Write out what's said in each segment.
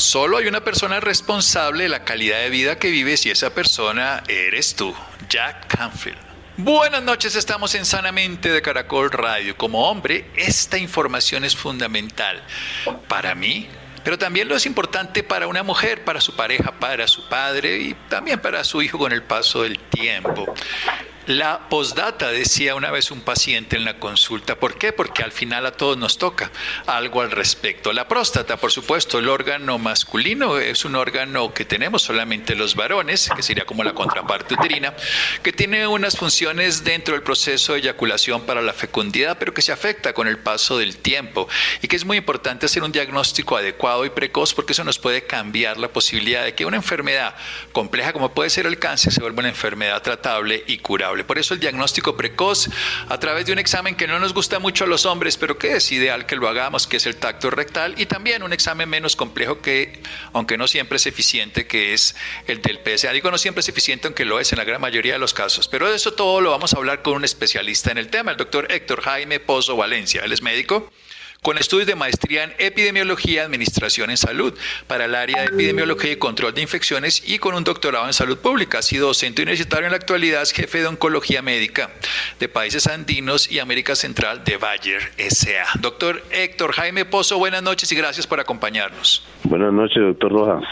Solo hay una persona responsable de la calidad de vida que vives y esa persona eres tú, Jack Canfield. Buenas noches, estamos en Sanamente de Caracol Radio. Como hombre, esta información es fundamental para mí, pero también lo es importante para una mujer, para su pareja, para su padre y también para su hijo con el paso del tiempo. La postdata, decía una vez un paciente en la consulta. ¿Por qué? Porque al final a todos nos toca algo al respecto. La próstata, por supuesto, el órgano masculino es un órgano que tenemos solamente los varones, que sería como la contraparte uterina, que tiene unas funciones dentro del proceso de eyaculación para la fecundidad, pero que se afecta con el paso del tiempo y que es muy importante hacer un diagnóstico adecuado y precoz porque eso nos puede cambiar la posibilidad de que una enfermedad compleja como puede ser el cáncer se vuelva una enfermedad tratable y curable. Por eso el diagnóstico precoz a través de un examen que no nos gusta mucho a los hombres, pero que es ideal que lo hagamos, que es el tacto rectal, y también un examen menos complejo que, aunque no siempre es eficiente, que es el del PSA. Digo no siempre es eficiente, aunque lo es en la gran mayoría de los casos. Pero de eso todo lo vamos a hablar con un especialista en el tema, el doctor Héctor Jaime Pozo Valencia. Él es médico con estudios de maestría en epidemiología y administración en salud para el área de epidemiología y control de infecciones y con un doctorado en salud pública. Ha sido docente universitario en la actualidad, es jefe de oncología médica de países andinos y América Central de Bayer SA. Doctor Héctor Jaime Pozo, buenas noches y gracias por acompañarnos. Buenas noches, doctor Rojas.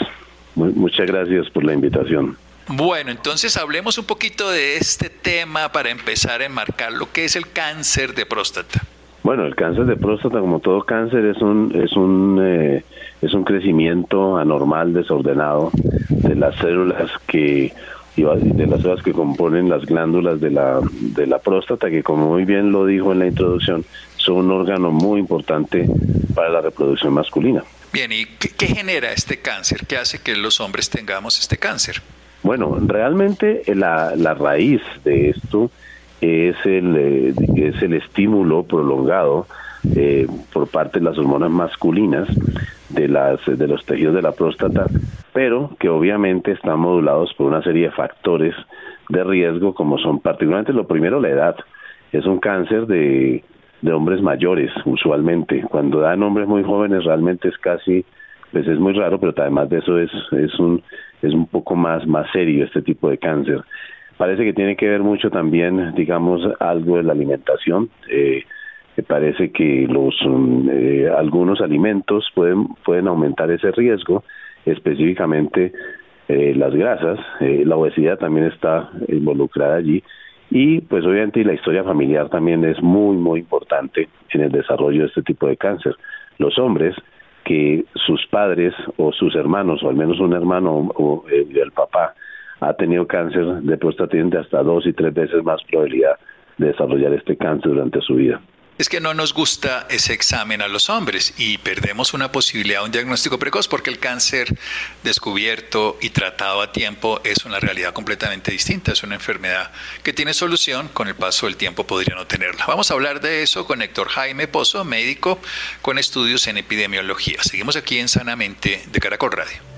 Muchas gracias por la invitación. Bueno, entonces hablemos un poquito de este tema para empezar a enmarcar lo que es el cáncer de próstata. Bueno, el cáncer de próstata, como todo cáncer, es un es un eh, es un crecimiento anormal, desordenado de las células que de las células que componen las glándulas de la de la próstata, que como muy bien lo dijo en la introducción, son un órgano muy importante para la reproducción masculina. Bien, ¿y qué, qué genera este cáncer? ¿Qué hace que los hombres tengamos este cáncer? Bueno, realmente la, la raíz de esto es el, eh, es el estímulo prolongado eh, por parte de las hormonas masculinas de, las, de los tejidos de la próstata, pero que obviamente están modulados por una serie de factores de riesgo, como son particularmente lo primero la edad. Es un cáncer de, de hombres mayores, usualmente. Cuando dan hombres muy jóvenes, realmente es casi, pues es muy raro, pero además de eso es, es, un, es un poco más, más serio este tipo de cáncer. Parece que tiene que ver mucho también, digamos, algo de la alimentación. Eh, parece que los mm, eh, algunos alimentos pueden pueden aumentar ese riesgo, específicamente eh, las grasas. Eh, la obesidad también está involucrada allí y pues obviamente la historia familiar también es muy muy importante en el desarrollo de este tipo de cáncer. Los hombres que sus padres o sus hermanos o al menos un hermano o, el papá ha tenido cáncer de próstata tiene hasta dos y tres veces más probabilidad de desarrollar este cáncer durante su vida. Es que no nos gusta ese examen a los hombres y perdemos una posibilidad, un diagnóstico precoz, porque el cáncer descubierto y tratado a tiempo es una realidad completamente distinta, es una enfermedad que tiene solución, con el paso del tiempo podría no tenerla. Vamos a hablar de eso con Héctor Jaime Pozo, médico con estudios en epidemiología. Seguimos aquí en Sanamente de Caracol Radio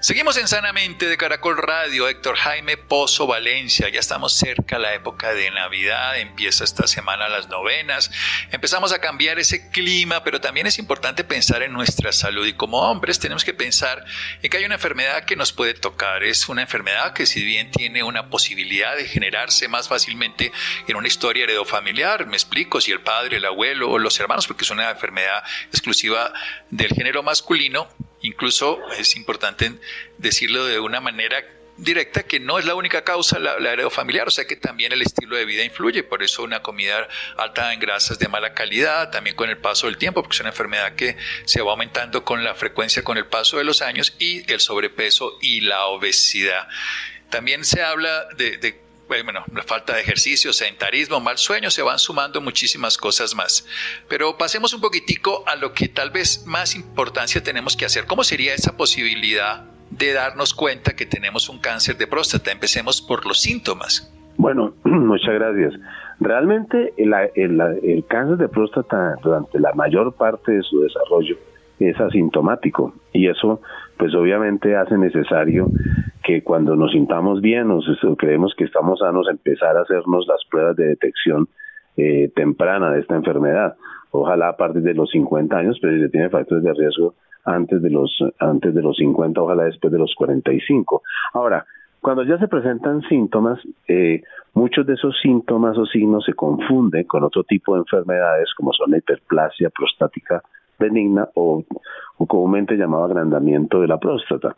Seguimos en Sanamente de Caracol Radio, Héctor Jaime Pozo Valencia. Ya estamos cerca la época de Navidad, empieza esta semana las novenas. Empezamos a cambiar ese clima, pero también es importante pensar en nuestra salud y como hombres tenemos que pensar en que hay una enfermedad que nos puede tocar. Es una enfermedad que si bien tiene una posibilidad de generarse más fácilmente en una historia heredofamiliar, me explico, si el padre, el abuelo o los hermanos, porque es una enfermedad exclusiva del género masculino, Incluso es importante decirlo de una manera directa que no es la única causa la, la familiar, o sea que también el estilo de vida influye, por eso una comida alta en grasas de mala calidad, también con el paso del tiempo, porque es una enfermedad que se va aumentando con la frecuencia con el paso de los años y el sobrepeso y la obesidad. También se habla de bueno, la falta de ejercicio, sedentarismo, mal sueño, se van sumando muchísimas cosas más. Pero pasemos un poquitico a lo que tal vez más importancia tenemos que hacer. ¿Cómo sería esa posibilidad de darnos cuenta que tenemos un cáncer de próstata? Empecemos por los síntomas. Bueno, muchas gracias. Realmente el, el cáncer de próstata durante la mayor parte de su desarrollo es asintomático y eso pues obviamente hace necesario que cuando nos sintamos bien o creemos que estamos sanos empezar a hacernos las pruebas de detección eh, temprana de esta enfermedad. Ojalá a partir de los 50 años, pero si se tiene factores de riesgo antes de los antes de los 50, ojalá después de los 45. Ahora, cuando ya se presentan síntomas, eh, muchos de esos síntomas o signos se confunden con otro tipo de enfermedades como son la hiperplasia prostática benigna o, comúnmente llamado agrandamiento de la próstata.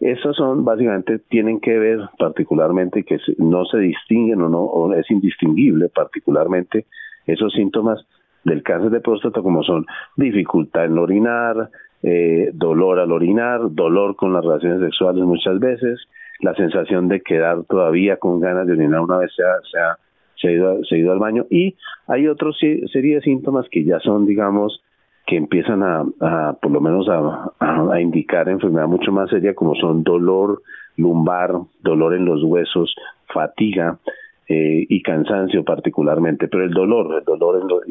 Esos son básicamente tienen que ver particularmente que no se distinguen o no o es indistinguible particularmente esos síntomas del cáncer de próstata como son dificultad en orinar, eh, dolor al orinar, dolor con las relaciones sexuales muchas veces, la sensación de quedar todavía con ganas de orinar una vez se ha, ido, se ha ido al baño y hay otros serie de síntomas que ya son digamos que empiezan a, por lo menos a, indicar enfermedad mucho más seria como son dolor lumbar, dolor en los huesos, fatiga eh, y cansancio particularmente, pero el dolor, el dolor en los,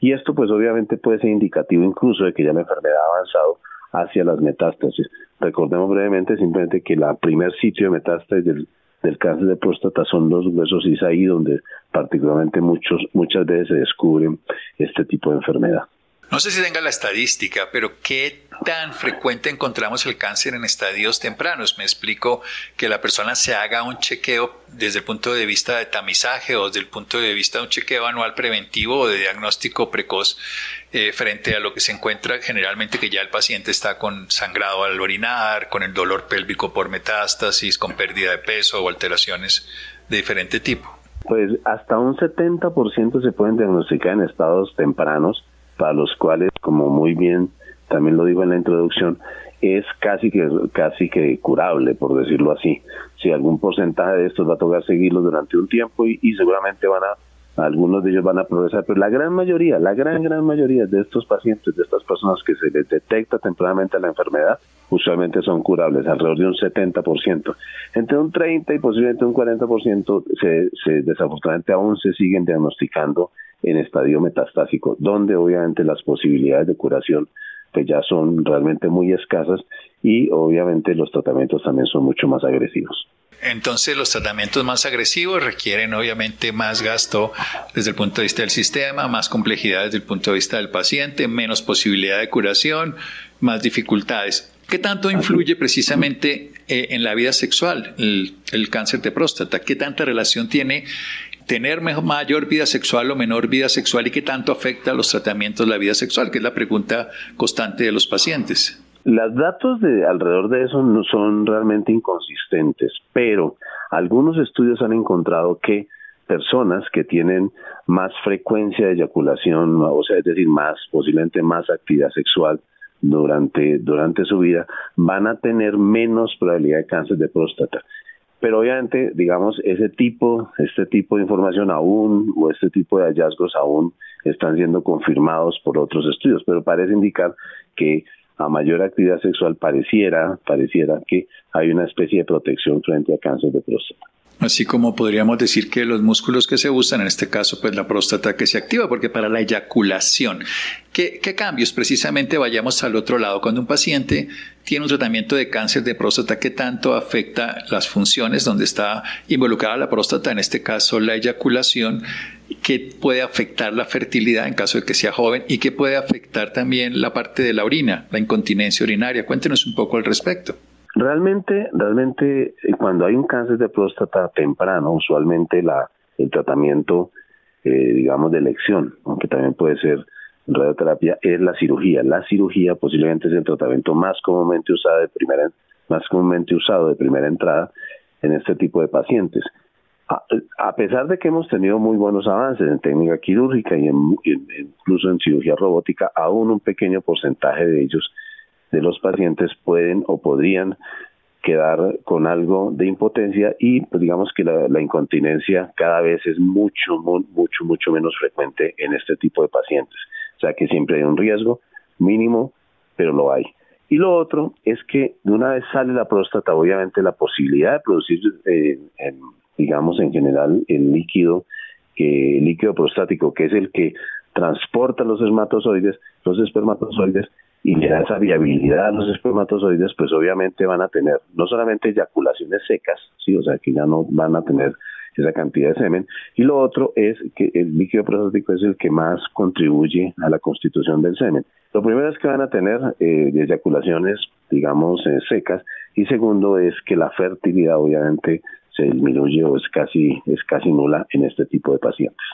y, esto pues obviamente puede ser indicativo incluso de que ya la enfermedad ha avanzado hacia las metástasis. Recordemos brevemente simplemente que la primer sitio de metástasis del, cáncer de próstata son los huesos y es ahí donde particularmente muchos muchas veces se descubren este tipo de enfermedad. No sé si tenga la estadística, pero ¿qué tan frecuente encontramos el cáncer en estadios tempranos? Me explico que la persona se haga un chequeo desde el punto de vista de tamizaje o desde el punto de vista de un chequeo anual preventivo o de diagnóstico precoz eh, frente a lo que se encuentra generalmente que ya el paciente está con sangrado al orinar, con el dolor pélvico por metástasis, con pérdida de peso o alteraciones de diferente tipo. Pues hasta un 70% se pueden diagnosticar en estados tempranos para los cuales, como muy bien también lo digo en la introducción, es casi que casi que curable, por decirlo así. Si algún porcentaje de estos va a tocar seguirlos durante un tiempo y, seguramente van a algunos de ellos van a progresar, pero la gran mayoría, la gran gran mayoría de estos pacientes, de estas personas que se les detecta tempranamente la enfermedad, usualmente son curables, alrededor de un 70%. Entre un 30 y posiblemente un 40% se, se desafortunadamente aún se siguen diagnosticando en estadio metastásico, donde obviamente las posibilidades de curación pues ya son realmente muy escasas y obviamente los tratamientos también son mucho más agresivos. Entonces los tratamientos más agresivos requieren obviamente más gasto desde el punto de vista del sistema, más complejidad desde el punto de vista del paciente, menos posibilidad de curación, más dificultades. ¿Qué tanto influye precisamente eh, en la vida sexual el, el cáncer de próstata? ¿Qué tanta relación tiene tener mayor vida sexual o menor vida sexual y qué tanto afecta a los tratamientos la vida sexual, que es la pregunta constante de los pacientes. Los datos de alrededor de eso no son realmente inconsistentes, pero algunos estudios han encontrado que personas que tienen más frecuencia de eyaculación, o sea, es decir, más, posiblemente más actividad sexual durante, durante su vida, van a tener menos probabilidad de cáncer de próstata pero obviamente, digamos, ese tipo, este tipo de información aún o este tipo de hallazgos aún están siendo confirmados por otros estudios, pero parece indicar que a mayor actividad sexual pareciera, pareciera que hay una especie de protección frente a cáncer de próstata. Así como podríamos decir que los músculos que se usan, en este caso, pues la próstata que se activa, porque para la eyaculación, ¿qué, cambios? Precisamente vayamos al otro lado. Cuando un paciente tiene un tratamiento de cáncer de próstata, ¿qué tanto afecta las funciones donde está involucrada la próstata, en este caso la eyaculación? ¿Qué puede afectar la fertilidad en caso de que sea joven? ¿Y qué puede afectar también la parte de la orina, la incontinencia urinaria? Cuéntenos un poco al respecto. Realmente, realmente, eh, cuando hay un cáncer de próstata temprano, usualmente la, el tratamiento, eh, digamos, de elección, aunque también puede ser radioterapia, es la cirugía. La cirugía posiblemente es el tratamiento más comúnmente usado de primera, más comúnmente usado de primera entrada en este tipo de pacientes. A, pesar de que hemos tenido muy buenos avances en técnica quirúrgica y incluso en cirugía robótica, aún un pequeño porcentaje de ellos de los pacientes pueden o podrían quedar con algo de impotencia y pues digamos que la, incontinencia cada vez es mucho, mucho, mucho menos frecuente en este tipo de pacientes. O sea que siempre hay un riesgo mínimo, pero lo hay. Y lo otro es que de una vez sale la próstata, obviamente la posibilidad de producir, eh, digamos en general, el líquido, el líquido prostático, que es el que transporta los espermatozoides, los espermatozoides y le da esa viabilidad a los espermatozoides, pues obviamente van a tener no solamente eyaculaciones secas, sí, o sea que ya no van a tener esa cantidad de semen, y lo otro es que el líquido prostático es el que más contribuye a la constitución del semen. Lo primero es que van a tener eh, eyaculaciones, digamos, eh, secas, y segundo es que la fertilidad obviamente se disminuye o es casi, es casi nula en este tipo de pacientes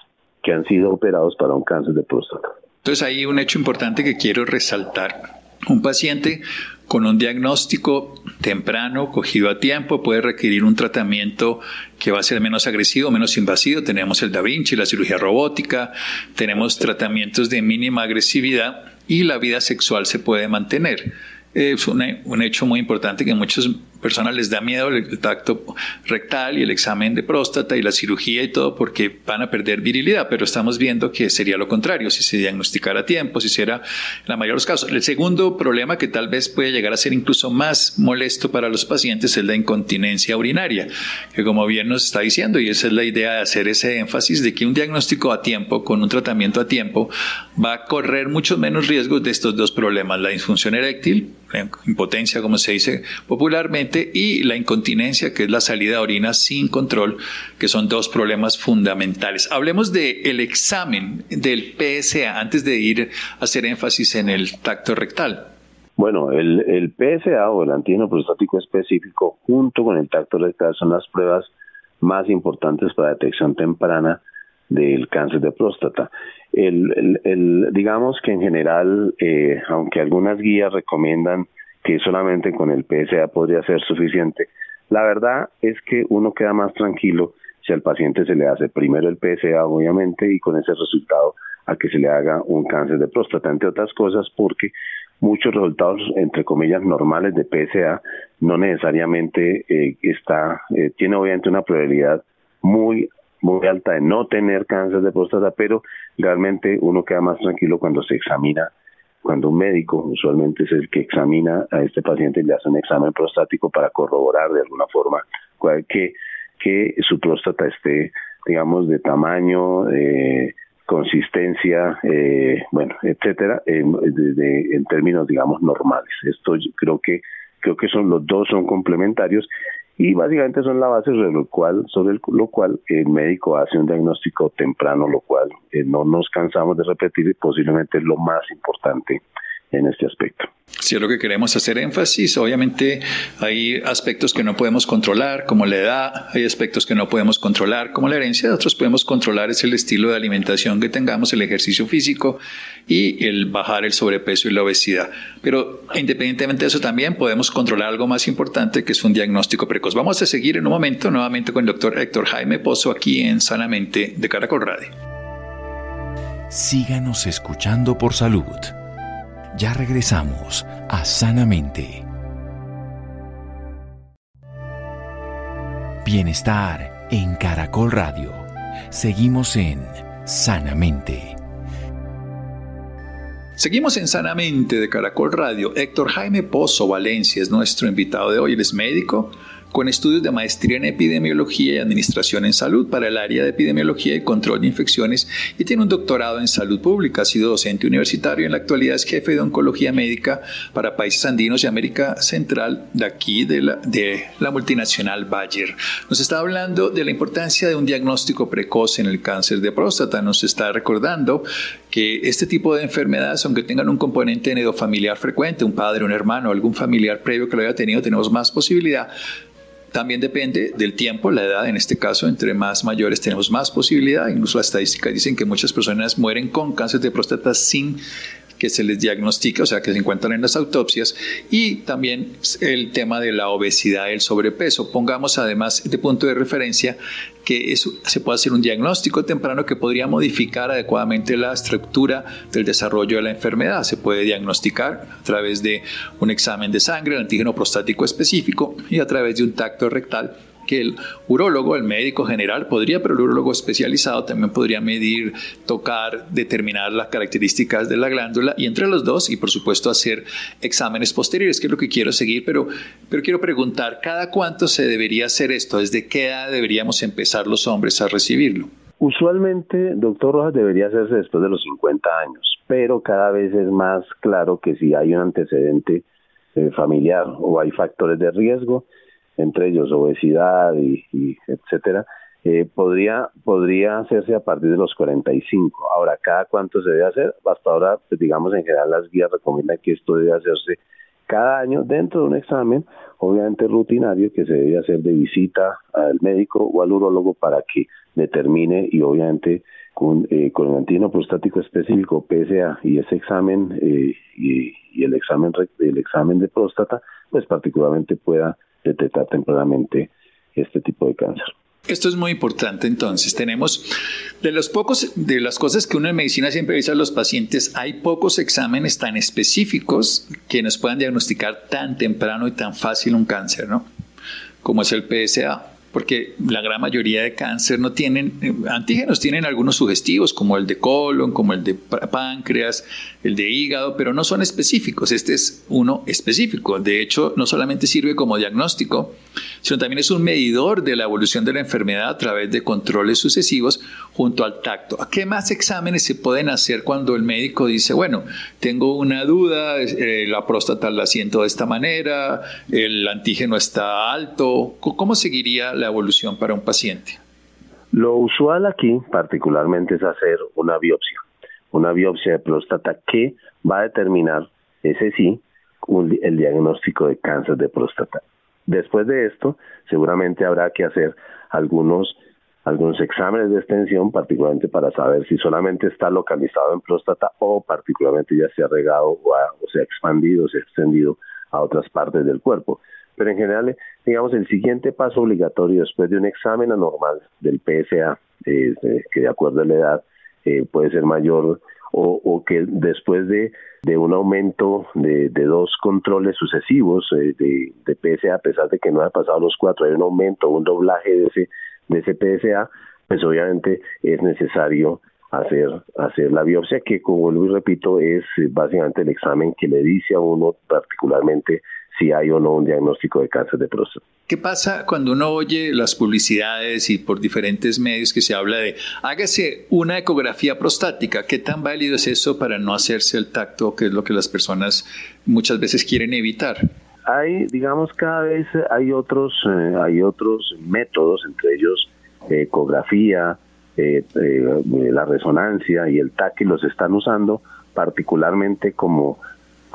que han sido operados para un cáncer de próstata. Entonces hay un hecho importante que quiero resaltar. Un paciente con un diagnóstico temprano, cogido a tiempo, puede requerir un tratamiento que va a ser menos agresivo, menos invasivo. Tenemos el Da Vinci, la cirugía robótica, tenemos tratamientos de mínima agresividad y la vida sexual se puede mantener. Es un hecho muy importante que muchos personas les da miedo el tacto rectal y el examen de próstata y la cirugía y todo porque van a perder virilidad, pero estamos viendo que sería lo contrario si se diagnosticara a tiempo, si hiciera la mayoría de los casos. El segundo problema que tal vez puede llegar a ser incluso más molesto para los pacientes es la incontinencia urinaria, que como bien nos está diciendo, y esa es la idea de hacer ese énfasis de que un diagnóstico a tiempo, con un tratamiento a tiempo, va a correr muchos menos riesgos de estos dos problemas, la disfunción eréctil, impotencia como se dice popularmente, y la incontinencia, que es la salida de orina sin control, que son dos problemas fundamentales. Hablemos del el examen del PSA antes de ir a hacer énfasis en el tacto rectal. Bueno, el, el PSA o el antígeno prostático específico junto con el tacto rectal son las pruebas más importantes para detección temprana del cáncer de próstata. El, digamos que en general, eh, aunque algunas guías recomiendan que solamente con el PSA podría ser suficiente, la verdad es que uno queda más tranquilo si al paciente se le hace primero el PSA, obviamente, y con ese resultado a que se le haga un cáncer de próstata, entre otras cosas, porque muchos resultados, entre comillas, normales de PSA no necesariamente eh, está, eh, tiene obviamente una probabilidad muy muy alta de no tener cáncer de próstata, pero realmente uno queda más tranquilo cuando se examina, cuando un médico usualmente es el que examina a este paciente y le hace un examen prostático para corroborar de alguna forma que, que su próstata esté, digamos, de tamaño, eh, consistencia, eh, bueno, etcétera, en, en términos, digamos, normales. Esto creo que creo que son los dos son complementarios y básicamente son la base sobre lo cual sobre lo cual el médico hace un diagnóstico temprano lo cual eh, no nos cansamos de repetir y posiblemente es lo más importante en este aspecto. Si es lo que queremos hacer énfasis, obviamente hay aspectos que no podemos controlar, como la edad, hay aspectos que no podemos controlar, como la herencia, otros podemos controlar es el estilo de alimentación que tengamos, el ejercicio físico y el bajar el sobrepeso y la obesidad. Pero independientemente de eso también podemos controlar algo más importante que es un diagnóstico precoz. Vamos a seguir en un momento nuevamente con el doctor Héctor Jaime Pozo aquí en Sanamente de Caracol Radio. Síganos escuchando por salud. Ya regresamos a Sanamente. Bienestar en Caracol Radio. Seguimos en Sanamente. Seguimos en Sanamente de Caracol Radio. Héctor Jaime Pozo Valencia es nuestro invitado de hoy. Él es médico, con estudios de maestría en epidemiología y administración en salud para el área de epidemiología y control de infecciones y tiene un doctorado en salud pública. Ha sido docente universitario y en la actualidad es jefe de oncología médica para países andinos y América Central de aquí de la, de la multinacional Bayer. Nos está hablando de la importancia de un diagnóstico precoz en el cáncer de próstata. Nos está recordando que este tipo de enfermedades, aunque tengan un componente familiar frecuente, un padre, un hermano, algún familiar previo que lo haya tenido, tenemos más posibilidad. También depende del tiempo, la edad, en este caso, entre más mayores tenemos más posibilidad. Incluso las estadísticas dicen que muchas personas mueren con cáncer de próstata sin que se les diagnostica, o sea, que se encuentran en las autopsias, y también el tema de la obesidad el sobrepeso. Pongamos además de punto de referencia que eso, se puede hacer un diagnóstico temprano que podría modificar adecuadamente la estructura del desarrollo de la enfermedad. Se puede diagnosticar a través de un examen de sangre, el antígeno prostático específico, y a través de un tacto rectal que el urólogo, el médico general podría, pero el urólogo especializado también podría medir, tocar, determinar las características de la glándula y entre los dos y por supuesto hacer exámenes posteriores, que es lo que quiero seguir, pero, pero quiero preguntar, ¿cada cuánto se debería hacer esto? ¿Desde qué edad deberíamos empezar los hombres a recibirlo? Usualmente, doctor Rojas, debería hacerse después de los 50 años, pero cada vez es más claro que si hay un antecedente eh, familiar o hay factores de riesgo, entre ellos obesidad y, etcétera, eh, podría, podría hacerse a partir de los 45. Ahora, ¿cada cuánto se debe hacer? Hasta ahora, pues, digamos, en general las guías recomiendan que esto debe hacerse cada año dentro de un examen, obviamente rutinario, que se debe hacer de visita al médico o al urólogo para que determine y obviamente con, eh, con el antígeno prostático específico PSA y ese examen eh, y, y, el examen el examen de próstata, pues particularmente pueda detectar tempranamente este tipo de cáncer. Esto es muy importante entonces. Tenemos de los pocos, de las cosas que uno en medicina siempre dice a los pacientes, hay pocos exámenes tan específicos que nos puedan diagnosticar tan temprano y tan fácil un cáncer, ¿no? Como es el PSA porque la gran mayoría de cáncer no tienen eh, antígenos, tienen algunos sugestivos como el de colon, como el de páncreas, el de hígado, pero no son específicos. Este es uno específico. De hecho, no solamente sirve como diagnóstico, sino también es un medidor de la evolución de la enfermedad a través de controles sucesivos junto al tacto. ¿A qué más exámenes se pueden hacer cuando el médico dice, bueno, tengo una duda, eh, la próstata la siento de esta manera, el antígeno está alto? ¿Cómo seguiría la evolución para un paciente? Lo usual aquí particularmente es hacer una biopsia, una biopsia de próstata que va a determinar, ese sí, el diagnóstico de cáncer de próstata. Después de esto, seguramente habrá que hacer algunos algunos exámenes de extensión, particularmente para saber si solamente está localizado en próstata o particularmente ya se ha regado o, se ha expandido, se ha extendido a otras partes del cuerpo. Pero en general, digamos, el siguiente paso obligatorio después de un examen anormal del PSA, eh, que de acuerdo a la edad eh, puede ser mayor, o, que después de, de un aumento de, de, dos controles sucesivos eh, de, de PSA, a pesar de que no haya pasado los cuatro, hay un aumento, un doblaje de ese, de ese PSA, pues obviamente es necesario hacer, hacer la biopsia, que como vuelvo y repito, es básicamente el examen que le dice a uno particularmente si hay o no un diagnóstico de cáncer de próstata. ¿Qué pasa cuando uno oye las publicidades y por diferentes medios que se habla de hágase una ecografía prostática? ¿Qué tan válido es eso para no hacerse el tacto, que es lo que las personas muchas veces quieren evitar? Hay, digamos, cada vez hay otros, eh, hay otros métodos, entre ellos ecografía, eh, eh, la resonancia y el TAC que los están usando particularmente como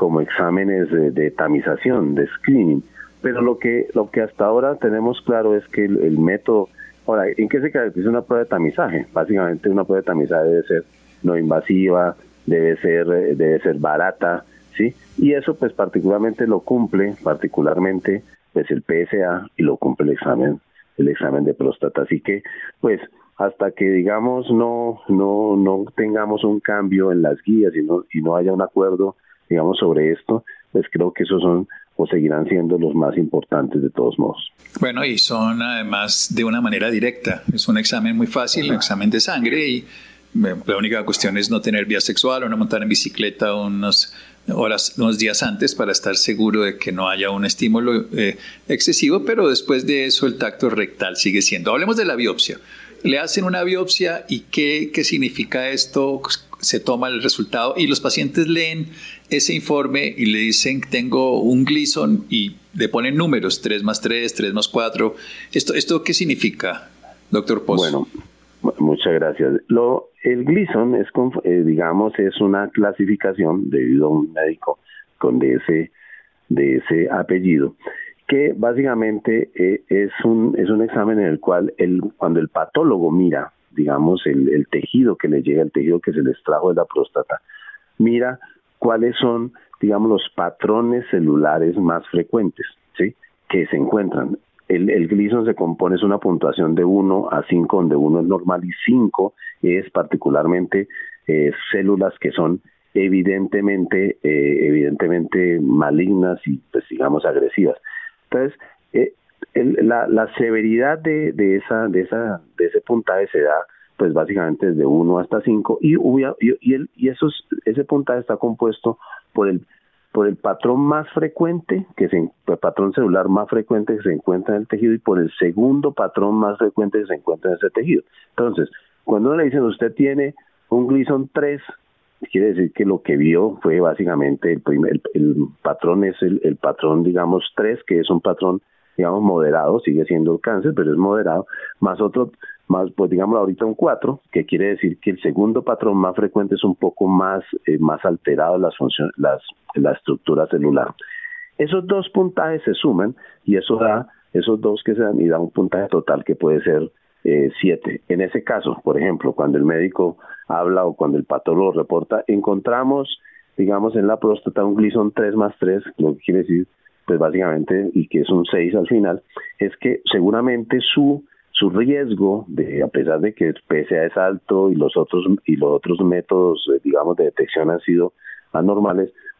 como exámenes de, tamización, de screening. Pero lo que, lo que hasta ahora tenemos claro es que el, método, ahora, ¿en qué se caracteriza una prueba de tamizaje? Básicamente una prueba de tamizaje debe ser no invasiva, debe ser, eh, debe ser barata, ¿sí? Y eso pues particularmente lo cumple, particularmente pues el PSA y lo cumple el examen, el examen de próstata. Así que pues hasta que digamos no, no, no tengamos un cambio en las guías y no, y no haya un acuerdo digamos, sobre esto, pues creo que esos son o seguirán siendo los más importantes de todos modos. Bueno, y son además de una manera directa. Es un examen muy fácil, un examen de sangre y la única cuestión es no tener vía sexual o no montar en bicicleta unos horas, unos días antes para estar seguro de que no haya un estímulo eh, excesivo, pero después de eso el tacto rectal sigue siendo. Hablemos de la biopsia. Le hacen una biopsia y qué, qué significa esto, se toma el resultado y los pacientes leen ese informe y le dicen tengo un Gleason y le ponen números, 3 más 3, 3 más 4. ¿Esto, esto qué significa, doctor Poz? Bueno, muchas gracias. Lo, el Gleason es, eh, digamos, es una clasificación debido a un médico con de ese, de ese apellido que básicamente eh, es un es un examen en el cual el cuando el patólogo mira digamos el, el tejido que le llega el tejido que se le extrajo de la próstata. Mira cuáles son digamos los patrones celulares más frecuentes sí que se encuentran. El, el Gleason se compone, es una puntuación de 1 a 5, donde 1 es normal y 5 es particularmente eh, células que son evidentemente, eh, evidentemente malignas y, pues, digamos, agresivas. Entonces, eh, la, la, severidad de, de, esa, de, esa, de ese puntaje se da pues básicamente desde 1 hasta 5 y, y, y, el, y esos, ese puntaje está compuesto por el por el patrón más frecuente, que se, el patrón celular más frecuente que se encuentra en el tejido y por el segundo patrón más frecuente que se encuentra en ese tejido. Entonces, cuando le dicen usted tiene un Gleason 3, quiere decir que lo que vio fue básicamente el primer, el, patrón es el, el, patrón, digamos, 3, que es un patrón, digamos, moderado, sigue siendo el cáncer, pero es moderado, más otro, más, pues digamos ahorita un 4, que quiere decir que el segundo patrón más frecuente es un poco más, eh, más alterado las funciones, las, la estructura celular. Esos dos puntajes se suman y eso da, esos dos que se dan y da un puntaje total que puede ser eh, siete. En ese caso, por ejemplo, cuando el médico habla o cuando el patólogo reporta, encontramos, digamos, en la próstata un Gleason 3 más 3, lo que quiere decir, pues básicamente, y que es un 6 al final, es que seguramente su su riesgo de a pesar de que el PSA es alto y los otros y los otros métodos eh, digamos de detección han sido anormales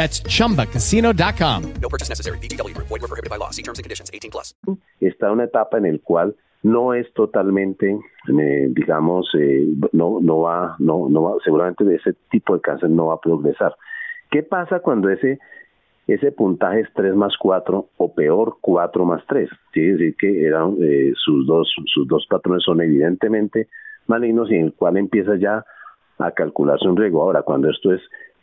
That's chumbacasino.com. No purchase necessary. BGW. Void were prohibited by law. See terms and conditions 18 plus. Está una etapa en el cual no es totalmente, eh, digamos, eh, no, no va, no, no va, seguramente ese tipo de cáncer no va a progresar. ¿Qué pasa cuando ese ese puntaje es 3 más 4 o peor 4 más 3? Quiere decir que eran, eh, sus, dos, sus dos patrones son evidentemente malignos y en el cual empieza ya a calcularse un riesgo. Ahora, cuando esto es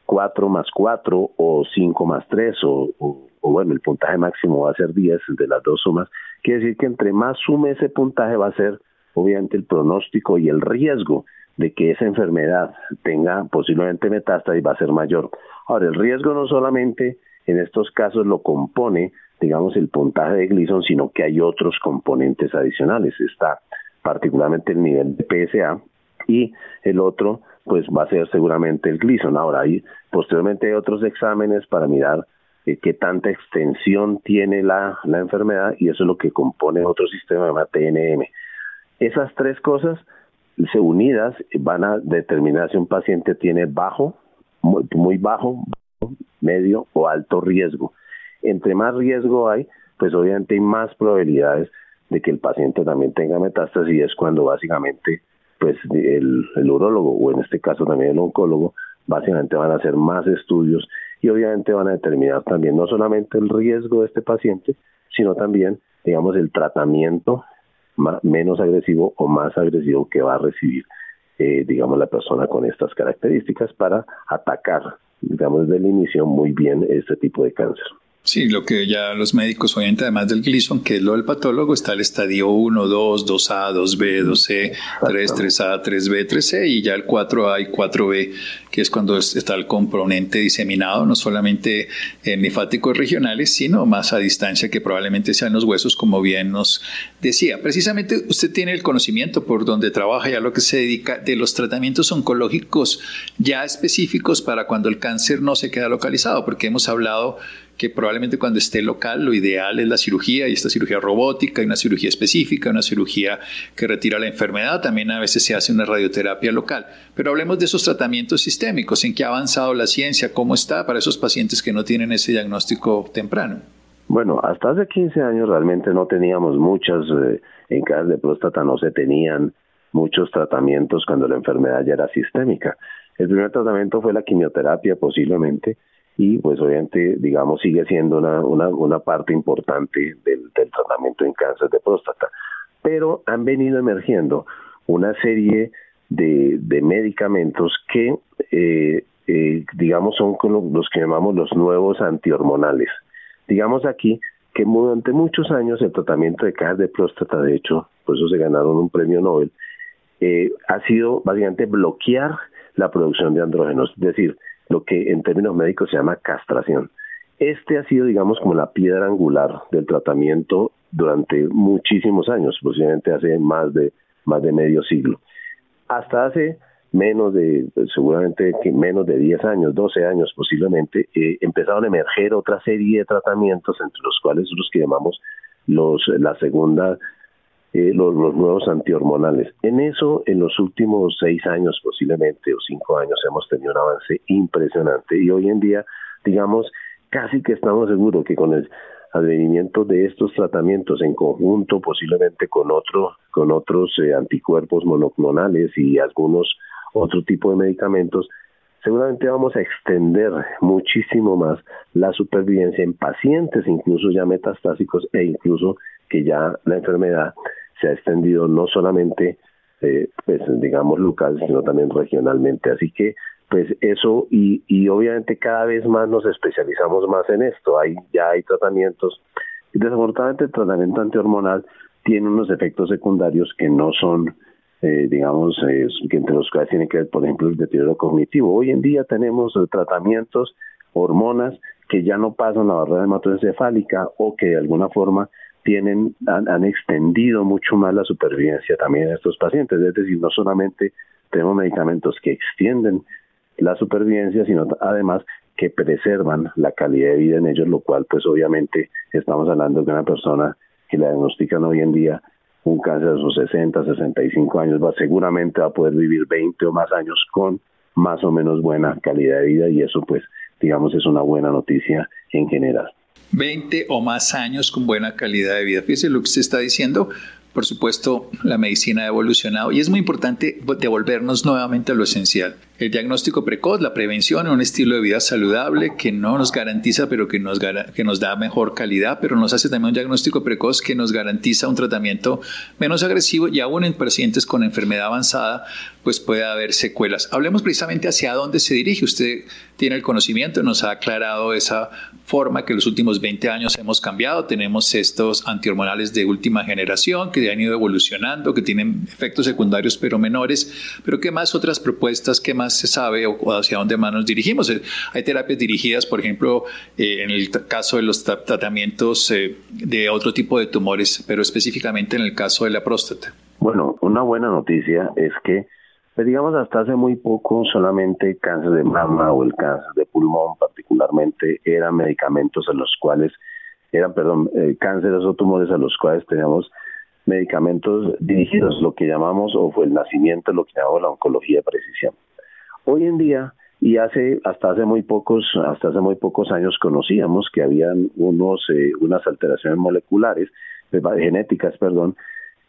4 más 4 o 5 más 3 o, o, bueno, el puntaje máximo va a ser 10 de las dos sumas, quiere decir que entre más sume ese puntaje va a ser obviamente el pronóstico y el riesgo de que esa enfermedad tenga posiblemente metástasis va a ser mayor. Ahora, el riesgo no solamente en estos casos lo compone, digamos, el puntaje de Gleason, sino que hay otros componentes adicionales. Está particularmente el nivel de PSA y el otro pues va a ser seguramente el Gleason. Ahora, hay posteriormente hay otros exámenes para mirar eh, qué tanta extensión tiene la, la enfermedad y eso es lo que compone otro sistema llamado TNM. Esas tres cosas se unidas van a determinar si un paciente tiene bajo, muy, muy bajo, medio o alto riesgo. Entre más riesgo hay, pues obviamente hay más probabilidades de que el paciente también tenga metástasis y es cuando básicamente pues el, el urólogo o en este caso también el oncólogo básicamente van a hacer más estudios y obviamente van a determinar también no solamente el riesgo de este paciente, sino también, digamos, el tratamiento más, menos agresivo o más agresivo que va a recibir, eh, digamos, la persona con estas características para atacar, digamos, desde el inicio muy bien este tipo de cáncer. Sí, lo que ya los médicos, obviamente, además del Gleason, que es lo del patólogo, está el estadio 1, 2, 2A, 2B, 2C, 3, 3A, 3B, 3C y ya el 4A y 4B, que es cuando está el componente diseminado, no solamente en linfáticos regionales, sino más a distancia, que probablemente sean los huesos, como bien nos decía. Precisamente usted tiene el conocimiento por donde trabaja ya lo que se dedica de los tratamientos oncológicos ya específicos para cuando el cáncer no se queda localizado, porque hemos hablado que probablemente cuando esté local lo ideal es la cirugía y esta cirugía robótica y una cirugía específica, una cirugía que retira la enfermedad, también a veces se hace una radioterapia local. Pero hablemos de esos tratamientos sistémicos, en qué ha avanzado la ciencia, cómo está para esos pacientes que no tienen ese diagnóstico temprano. Bueno, hasta hace 15 años realmente no teníamos muchas, eh, en casos de próstata no se tenían muchos tratamientos cuando la enfermedad ya era sistémica. El primer tratamiento fue la quimioterapia posiblemente y pues obviamente digamos sigue siendo una, una, una parte importante del, tratamiento en cáncer de próstata. Pero han venido emergiendo una serie de, de medicamentos que eh, eh, digamos son los que llamamos los nuevos antihormonales. Digamos aquí que durante muchos años el tratamiento de cáncer de próstata, de hecho, por eso se ganaron un premio Nobel, eh, ha sido básicamente bloquear la producción de andrógenos, es decir, lo que en términos médicos se llama castración. Este ha sido, digamos, como la piedra angular del tratamiento durante muchísimos años, posiblemente hace más de más de medio siglo. Hasta hace menos de, seguramente que menos de 10 años, 12 años posiblemente, eh, empezaron a emerger otra serie de tratamientos, entre los cuales los que llamamos los, la segunda eh, los, nuevos antihormonales. En eso, en los últimos seis años posiblemente o cinco años hemos tenido un avance impresionante y hoy en día, digamos, casi que estamos seguros que con el advenimiento de estos tratamientos en conjunto, posiblemente con otro, con otros eh, anticuerpos monoclonales y algunos otro tipo de medicamentos, seguramente vamos a extender muchísimo más la supervivencia en pacientes incluso ya metastásicos e incluso que ya la enfermedad se ha extendido no solamente, eh, pues digamos, local, sino también regionalmente. Así que, pues eso, y, y obviamente cada vez más nos especializamos más en esto. Hay, ya hay tratamientos. Desafortunadamente el tratamiento antihormonal tiene unos efectos secundarios que no son, eh, digamos, eh, que entre los cuales tiene que ver, por ejemplo, el deterioro cognitivo. Hoy en día tenemos tratamientos, hormonas, que ya no pasan la barrera hematoencefálica o que de alguna forma tienen, han, extendido mucho más la supervivencia también de estos pacientes. Es decir, no solamente tenemos medicamentos que extienden la supervivencia, sino además que preservan la calidad de vida en ellos, lo cual pues obviamente estamos hablando de una persona que la diagnostican hoy en día un cáncer de sus 60, 65 años, va seguramente va a poder vivir 20 o más años con más o menos buena calidad de vida y eso pues digamos es una buena noticia en general. 20 o más años con buena calidad de vida. Fíjese lo que usted está diciendo. Por supuesto, la medicina ha evolucionado y es muy importante devolvernos nuevamente a lo esencial. El diagnóstico precoz, la prevención, un estilo de vida saludable que no nos garantiza, pero que nos, que nos da mejor calidad, pero nos hace también un diagnóstico precoz que nos garantiza un tratamiento menos agresivo y aún en pacientes con enfermedad avanzada, pues puede haber secuelas. Hablemos precisamente hacia dónde se dirige. Usted tiene el conocimiento, nos ha aclarado esa forma que los últimos 20 años hemos cambiado. Tenemos estos antihormonales de última generación que han ido evolucionando, que tienen efectos secundarios pero menores. Pero ¿qué más otras propuestas? ¿Qué más se sabe o hacia dónde más nos dirigimos? Eh, hay terapias dirigidas, por ejemplo, eh, en el caso de los tratamientos eh, de otro tipo de tumores, pero específicamente en el caso de la próstata. Bueno, una buena noticia es que pues digamos hasta hace muy poco solamente cáncer de mama o el cáncer de pulmón particularmente eran medicamentos a los cuales eran, perdón, cánceres o tumores a los cuales teníamos medicamentos dirigidos, lo que llamamos, o fue el nacimiento, lo que llamamos la oncología de precisión. Hoy en día, y hace hasta hace muy pocos hasta hace muy pocos años conocíamos que habían unos eh, unas alteraciones moleculares eh, genéticas perdón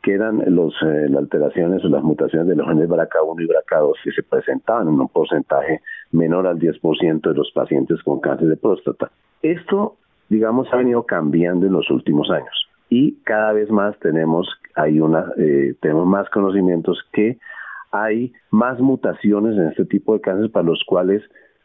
que eran los, eh, las alteraciones o las mutaciones de los genes BRCA1 y BRCA2 que se presentaban en un porcentaje menor al 10% de los pacientes con cáncer de próstata. Esto, digamos, ha venido cambiando en los últimos años y cada vez más tenemos, hay una, eh, tenemos más conocimientos que hay más mutaciones en este tipo de cáncer para los cuales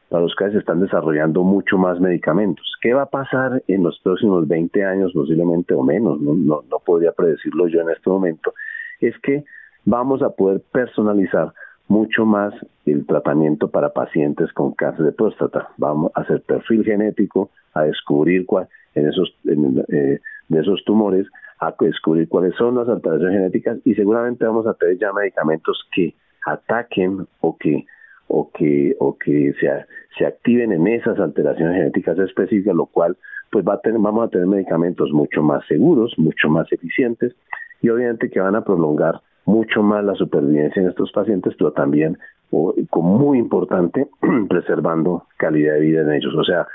para los cuales se están desarrollando mucho más medicamentos. ¿Qué va a pasar en los próximos 20 años, posiblemente o menos? No, no, no podría predecirlo yo en este momento. Es que vamos a poder personalizar mucho más el tratamiento para pacientes con cáncer de próstata. Vamos a hacer perfil genético, a descubrir cuál, en esos, en, eh, de esos tumores, a descubrir cuáles son las alteraciones genéticas y seguramente vamos a tener ya medicamentos que ataquen o que o que, o que se, se activen en esas alteraciones genéticas específicas, lo cual pues va a tener, vamos a tener medicamentos mucho más seguros, mucho más eficientes y obviamente que van a prolongar mucho más la supervivencia en estos pacientes, pero también, como muy importante, preservando calidad de vida en ellos. O sea,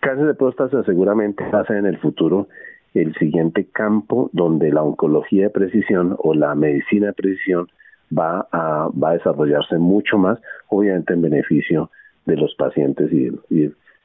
cáncer de próstata seguramente va a ser en el futuro el siguiente campo donde la oncología de precisión o la medicina de precisión va a, va a desarrollarse mucho más, obviamente en beneficio de los pacientes y,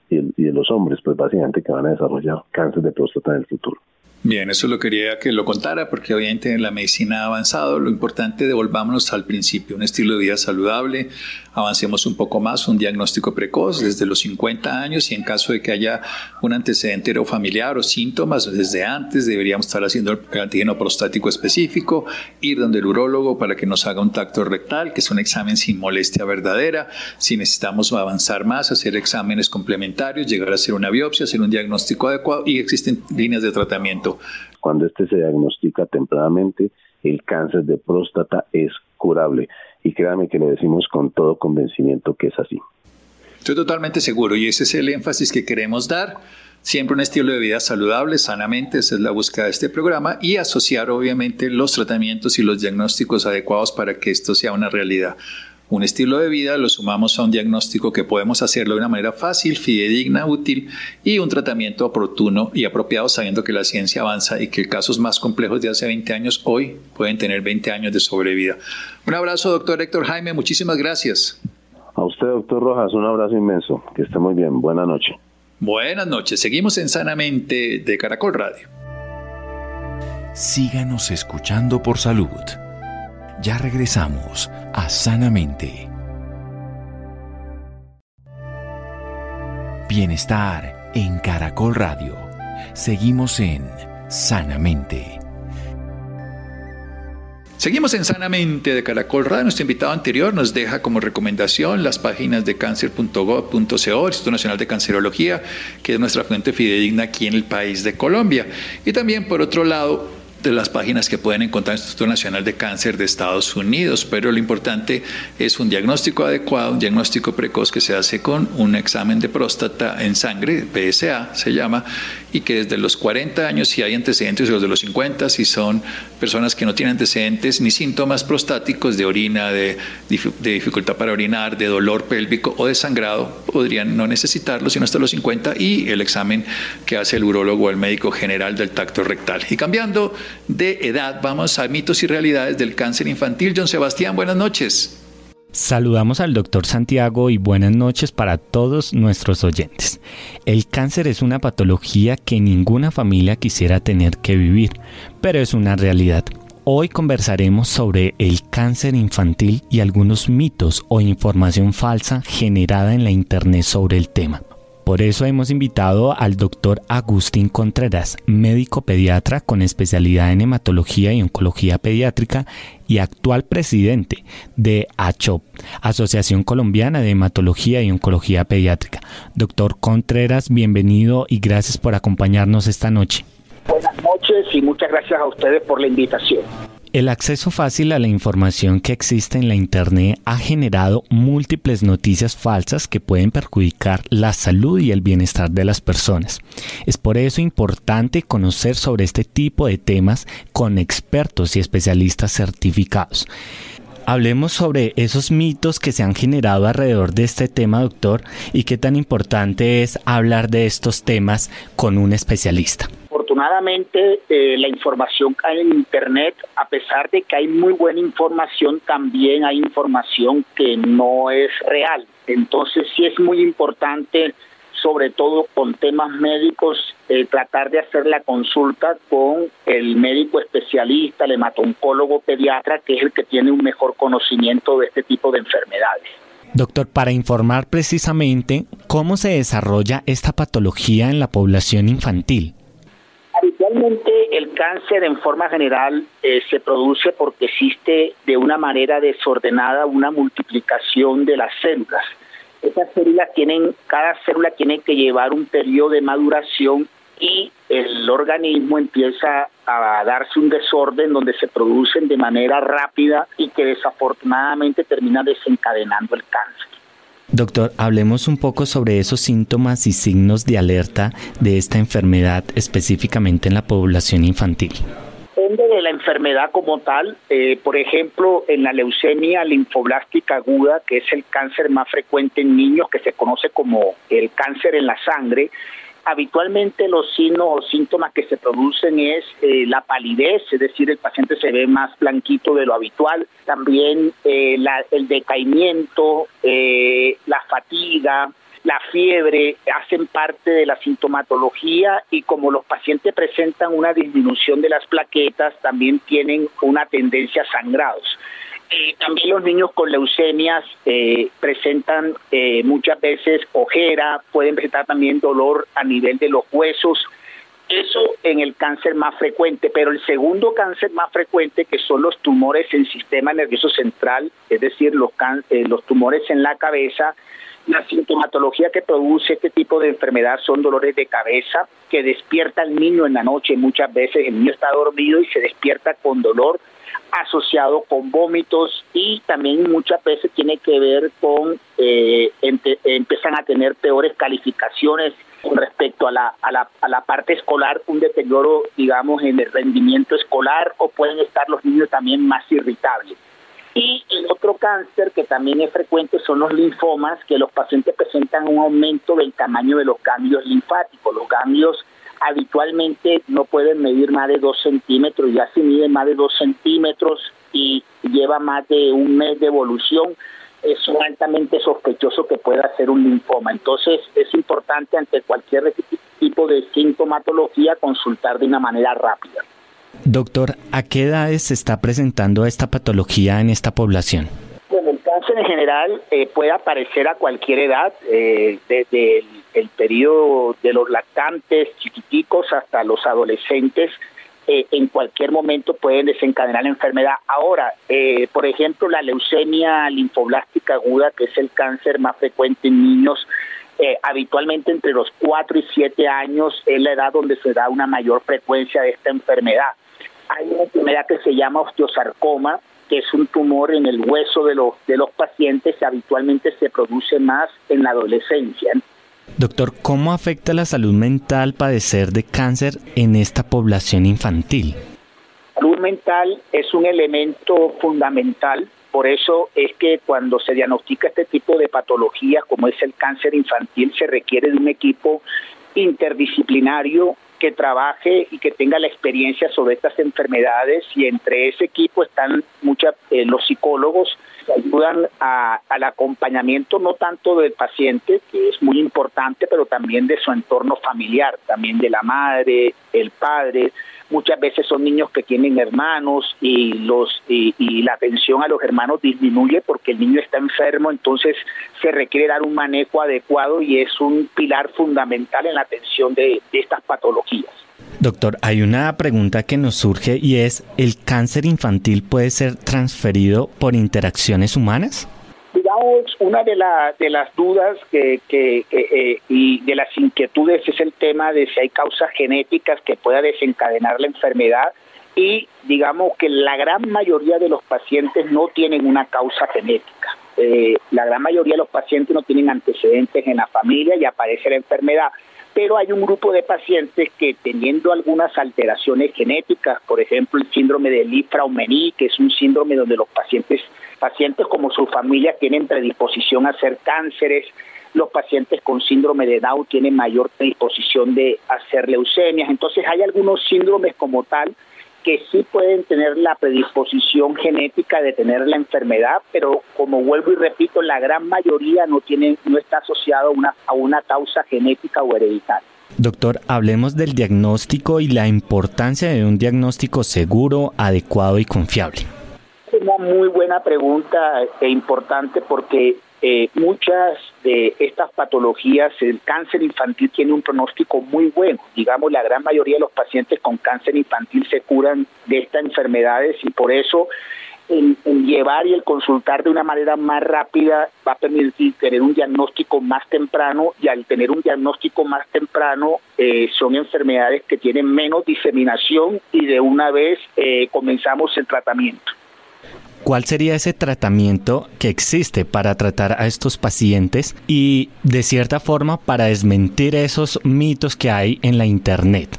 de los hombres, pues básicamente que van a desarrollar cáncer de próstata en el futuro. Bien, eso lo quería que lo contara porque obviamente la medicina ha avanzado. Lo importante, devolvámonos al principio, un estilo de vida saludable, avancemos un poco más, un diagnóstico precoz desde los 50 años y en caso de que haya un antecedente familiar o síntomas desde antes, deberíamos estar haciendo el antígeno prostático específico, ir donde el urólogo para que nos haga un tacto rectal, que es un examen sin molestia verdadera. Si necesitamos avanzar más, hacer exámenes complementarios, llegar a hacer una biopsia, hacer un diagnóstico adecuado y existen líneas de tratamiento cuando este se diagnostica tempranamente, el cáncer de próstata es curable. Y créame que lo decimos con todo convencimiento que es así. Estoy totalmente seguro y ese es el énfasis que queremos dar. Siempre un estilo de vida saludable, sanamente, esa es la búsqueda de este programa y asociar obviamente los tratamientos y los diagnósticos adecuados para que esto sea una realidad un estilo de vida, lo sumamos a un diagnóstico que podemos hacerlo de una manera fácil, fidedigna, útil y un tratamiento oportuno y apropiado sabiendo que la ciencia avanza y que casos más complejos de hace 20 años hoy pueden tener 20 años de sobrevida. Un abrazo, doctor Héctor Jaime, muchísimas gracias. A usted, doctor Rojas, un abrazo inmenso. Que esté muy bien. Buenas noches. Buenas noches. Seguimos en Sanamente de Caracol Radio. Síganos escuchando por salud. Ya regresamos a Sanamente. Bienestar en Caracol Radio. Seguimos en Sanamente. Seguimos en Sanamente de Caracol Radio. Nuestro invitado anterior nos deja como recomendación las páginas de cáncer.gov.co, Instituto Nacional de Cancerología, que es nuestra fuente fidedigna aquí en el país de Colombia. Y también, por otro lado, de las páginas que pueden encontrar en el Instituto Nacional de Cáncer de Estados Unidos, pero lo importante es un diagnóstico adecuado, un diagnóstico precoz que se hace con un examen de próstata en sangre, PSA se llama, y que desde los 40 años, si hay antecedentes, o los de los 50, si son personas que no tienen antecedentes ni síntomas prostáticos de orina, de, de dificultad para orinar, de dolor pélvico o de sangrado, podrían no necesitarlo, sino hasta los 50, y el examen que hace el urólogo o el médico general del tacto rectal. Y cambiando de edad, vamos a mitos y realidades del cáncer infantil. John Sebastián, buenas noches. Saludamos al doctor Santiago y buenas noches para todos nuestros oyentes. El cáncer es una patología que ninguna familia quisiera tener que vivir, pero es una realidad. Hoy conversaremos sobre el cáncer infantil y algunos mitos o información falsa generada en la Internet sobre el tema. Por eso hemos invitado al doctor Agustín Contreras, médico pediatra con especialidad en hematología y oncología pediátrica y actual presidente de ACHOP, Asociación Colombiana de Hematología y Oncología Pediátrica. Doctor Contreras, bienvenido y gracias por acompañarnos esta noche. Buenas noches y muchas gracias a ustedes por la invitación. El acceso fácil a la información que existe en la Internet ha generado múltiples noticias falsas que pueden perjudicar la salud y el bienestar de las personas. Es por eso importante conocer sobre este tipo de temas con expertos y especialistas certificados. Hablemos sobre esos mitos que se han generado alrededor de este tema, doctor, y qué tan importante es hablar de estos temas con un especialista afortunadamente eh, la información cae en Internet, a pesar de que hay muy buena información, también hay información que no es real. Entonces sí es muy importante, sobre todo con temas médicos, eh, tratar de hacer la consulta con el médico especialista, el hematoncólogo pediatra, que es el que tiene un mejor conocimiento de este tipo de enfermedades. Doctor, para informar precisamente cómo se desarrolla esta patología en la población infantil. El cáncer en forma general eh, se produce porque existe de una manera desordenada una multiplicación de las células. Esas células tienen, cada célula tiene que llevar un periodo de maduración y el organismo empieza a darse un desorden donde se producen de manera rápida y que desafortunadamente termina desencadenando el cáncer. Doctor, hablemos un poco sobre esos síntomas y signos de alerta de esta enfermedad específicamente en la población infantil. Depende de la enfermedad como tal. Eh, por ejemplo, en la leucemia linfoblástica aguda, que es el cáncer más frecuente en niños, que se conoce como el cáncer en la sangre, habitualmente los signos o síntomas que se producen es eh, la palidez, es decir, el paciente se ve más blanquito de lo habitual, también eh, el decaimiento, eh, la fatiga, la fiebre hacen parte de la sintomatología y como los pacientes presentan una disminución de las plaquetas, también tienen una tendencia a sangrados. Eh, también los niños con leucemias eh, presentan eh, muchas veces ojera, pueden presentar también dolor a nivel de los huesos. Eso en el cáncer más frecuente, pero el segundo cáncer más frecuente, que son los tumores en sistema nervioso central, es decir, los, los tumores en la cabeza, la sintomatología que produce este tipo de enfermedad son dolores de cabeza que despierta al niño en la noche. Muchas veces el niño está dormido y se despierta con dolor asociado con vómitos y también muchas veces tiene que ver con eh, empiezan a tener peores calificaciones con respecto a la, a, la, a la parte escolar, un deterioro, digamos, en el rendimiento escolar o pueden estar los niños también más irritables. Y el otro cáncer que también es frecuente son los linfomas, que los pacientes presentan un aumento del tamaño de los ganglios linfáticos. Los ganglios habitualmente no pueden medir más de dos centímetros, ya si miden más de dos centímetros y lleva más de un mes de evolución, es altamente sospechoso que pueda ser un linfoma. Entonces es importante ante cualquier tipo de sintomatología consultar de una manera rápida. Doctor, ¿a qué edades se está presentando esta patología en esta población? Cáncer en general eh, puede aparecer a cualquier edad, eh, desde el el periodo de los lactantes chiquiticos hasta los adolescentes eh, en cualquier momento pueden desencadenar la enfermedad. Ahora, eh, por ejemplo, la leucemia linfoblástica aguda, que es el cáncer más frecuente en niños, eh, habitualmente entre los 4 y 7 años es la edad donde se da una mayor frecuencia de esta enfermedad. Hay una enfermedad que se llama osteosarcoma, que es un tumor en el hueso de los, de los pacientes que habitualmente se produce más en la adolescencia. Doctor, ¿cómo afecta la salud mental padecer de cáncer en esta población infantil? Salud mental es un elemento fundamental, por eso es que cuando se diagnostica este tipo de patologías como es el cáncer infantil se requiere de un equipo interdisciplinario que trabaje y que tenga la experiencia sobre estas enfermedades y entre ese equipo están muchas eh, los psicólogos ayudan al acompañamiento no tanto del paciente que es muy importante pero también de su entorno familiar también de la madre el padre. Muchas veces son niños que tienen hermanos y los y, la atención a los hermanos disminuye porque el niño está enfermo entonces se requiere dar un manejo adecuado y es un pilar fundamental en la atención de estas patologías Doctor, hay una pregunta que nos surge y es, ¿el cáncer infantil puede ser transferido por interacciones humanas? digamos, una de, de las dudas que, eh, y de las inquietudes es el tema de si hay causas genéticas que pueda desencadenar la enfermedad y digamos que la gran mayoría de los pacientes no tienen una causa genética. Eh, la gran mayoría de los pacientes no tienen antecedentes en la familia y aparece la enfermedad pero hay un grupo de pacientes que teniendo algunas alteraciones genéticas, por ejemplo el síndrome de Lifra-Omení, que es un síndrome donde los pacientes pacientes como su familia tienen predisposición a hacer cánceres, los pacientes con síndrome de Down tienen mayor predisposición de hacer leucemias, entonces hay algunos síndromes como tal que sí pueden tener la predisposición genética de tener la enfermedad, pero como vuelvo y repito, la gran mayoría no tiene, no está asociado a una, a una causa genética o hereditaria. Doctor, hablemos del diagnóstico y la importancia de un diagnóstico seguro, adecuado y confiable una muy buena pregunta e importante porque eh, muchas de estas patologías, el cáncer infantil tiene un pronóstico muy bueno. Digamos, la gran mayoría de los pacientes con cáncer infantil se curan de estas enfermedades y por eso el, llevar y el consultar de una manera más rápida va a permitir tener un diagnóstico más temprano y al tener un diagnóstico más temprano eh, son enfermedades que tienen menos diseminación y de una vez eh, comenzamos el tratamiento. ¿Cuál sería ese tratamiento que existe para tratar a estos pacientes y de cierta forma para desmentir esos mitos que hay en la internet?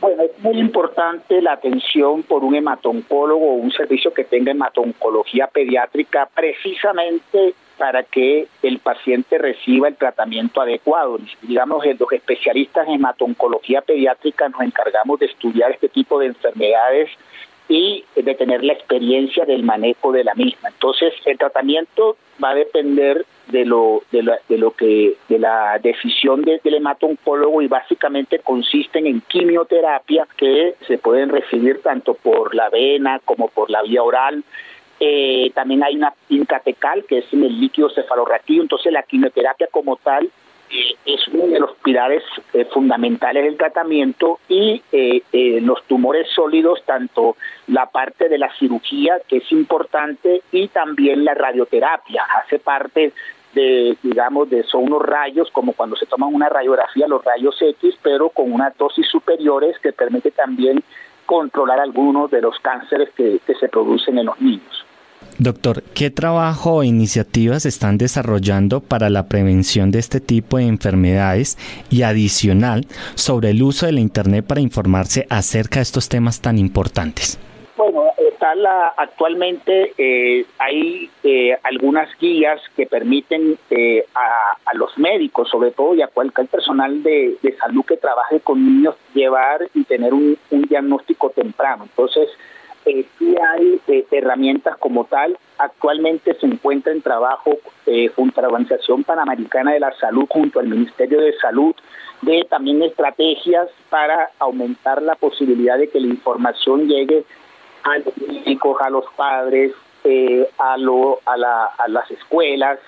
Bueno, es muy importante la atención por un hematoncólogo o un servicio que tenga hematoncología pediátrica precisamente para que el paciente reciba el tratamiento adecuado. Digamos, los especialistas en hematoncología pediátrica nos encargamos de estudiar este tipo de enfermedades y de tener la experiencia del manejo de la misma. Entonces, el tratamiento va a depender de lo de, de lo que de la decisión del hematoncólogo y básicamente consisten en quimioterapia que se pueden recibir tanto por la vena como por la vía oral. Eh, también hay una intratecal que es en el líquido cefalorraquídeo, entonces la quimioterapia como tal eh, es uno de los pilares eh, fundamentales del tratamiento y los tumores sólidos, tanto la parte de la cirugía, que es importante, y también la radioterapia, hace parte de, digamos, de son unos rayos, como cuando se toman una radiografía, los rayos X, pero con unas dosis superiores que permite también controlar algunos de los cánceres que se producen en los niños. Doctor, ¿qué trabajo o iniciativas están desarrollando para la prevención de este tipo de enfermedades y adicional sobre el uso de la Internet para informarse acerca de estos temas tan importantes? Bueno, está la, actualmente eh, hay eh, algunas guías que permiten eh, a, los médicos, sobre todo, y a cualquier personal de, salud que trabaje con niños, llevar y tener un, un diagnóstico temprano. Entonces, eh, hay eh, herramientas como tal. Actualmente se encuentra en trabajo eh, junto a la Organización Panamericana de la Salud, junto al Ministerio de Salud, de también estrategias para aumentar la posibilidad de que la información llegue a los médicos, a los padres, eh, a, lo, a, la, a las escuelas,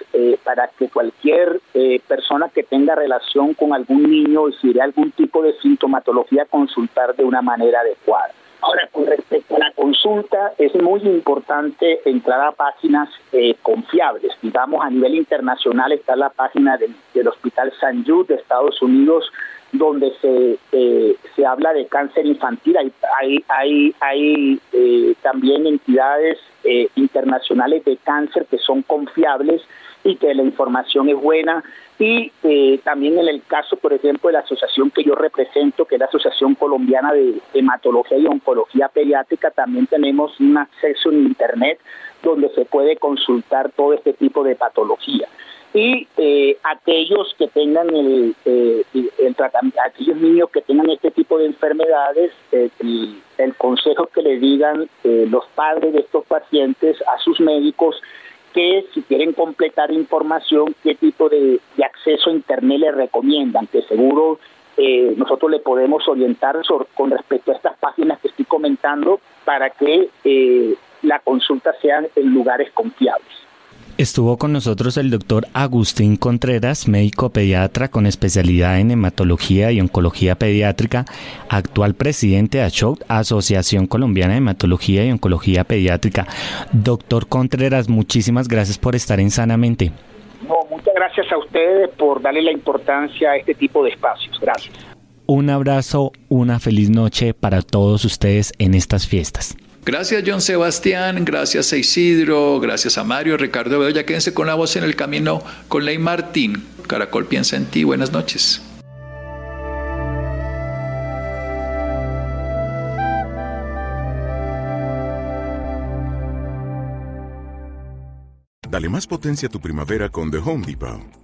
para que cualquier persona que tenga relación con algún niño y si de algún tipo de sintomatología, consultar de una manera adecuada. Ahora, con respecto a la consulta, es muy importante entrar a páginas eh, confiables. Digamos, a nivel internacional está la página del, Hospital San Jude de Estados Unidos, donde se, eh, se habla de cáncer infantil. Hay, hay, hay, hay eh, también entidades internacionales de cáncer que son confiables y que la información es buena. Y eh, también en el caso, por ejemplo, de la asociación que yo represento, que es la Asociación Colombiana de Hematología y Oncología Pediátrica, también tenemos un acceso en Internet donde se puede consultar todo este tipo de patología. Y eh, aquellos que tengan el, eh, aquellos niños que tengan este tipo de enfermedades, el, el, consejo que le digan los padres de estos pacientes a sus médicos que si quieren completar información, qué tipo de, acceso a Internet le recomiendan, que seguro eh, nosotros le podemos orientar con respecto a estas páginas que estoy comentando para que eh, la consulta sea en lugares confiables. Estuvo con nosotros el doctor Agustín Contreras, médico pediatra con especialidad en hematología y oncología pediátrica, actual presidente de ASHOT, Asociación Colombiana de Hematología y Oncología Pediátrica. Doctor Contreras, muchísimas gracias por estar en Sanamente. No, muchas gracias a ustedes por darle la importancia a este tipo de espacios. Gracias. Un abrazo, una feliz noche para todos ustedes en estas fiestas. Gracias John Sebastián, gracias a Isidro, gracias a Mario, Ricardo Bedoya. Quédense con la voz en el camino con Ley Martín. Caracol piensa en ti. Buenas noches. Dale más potencia a tu primavera con The Home Depot.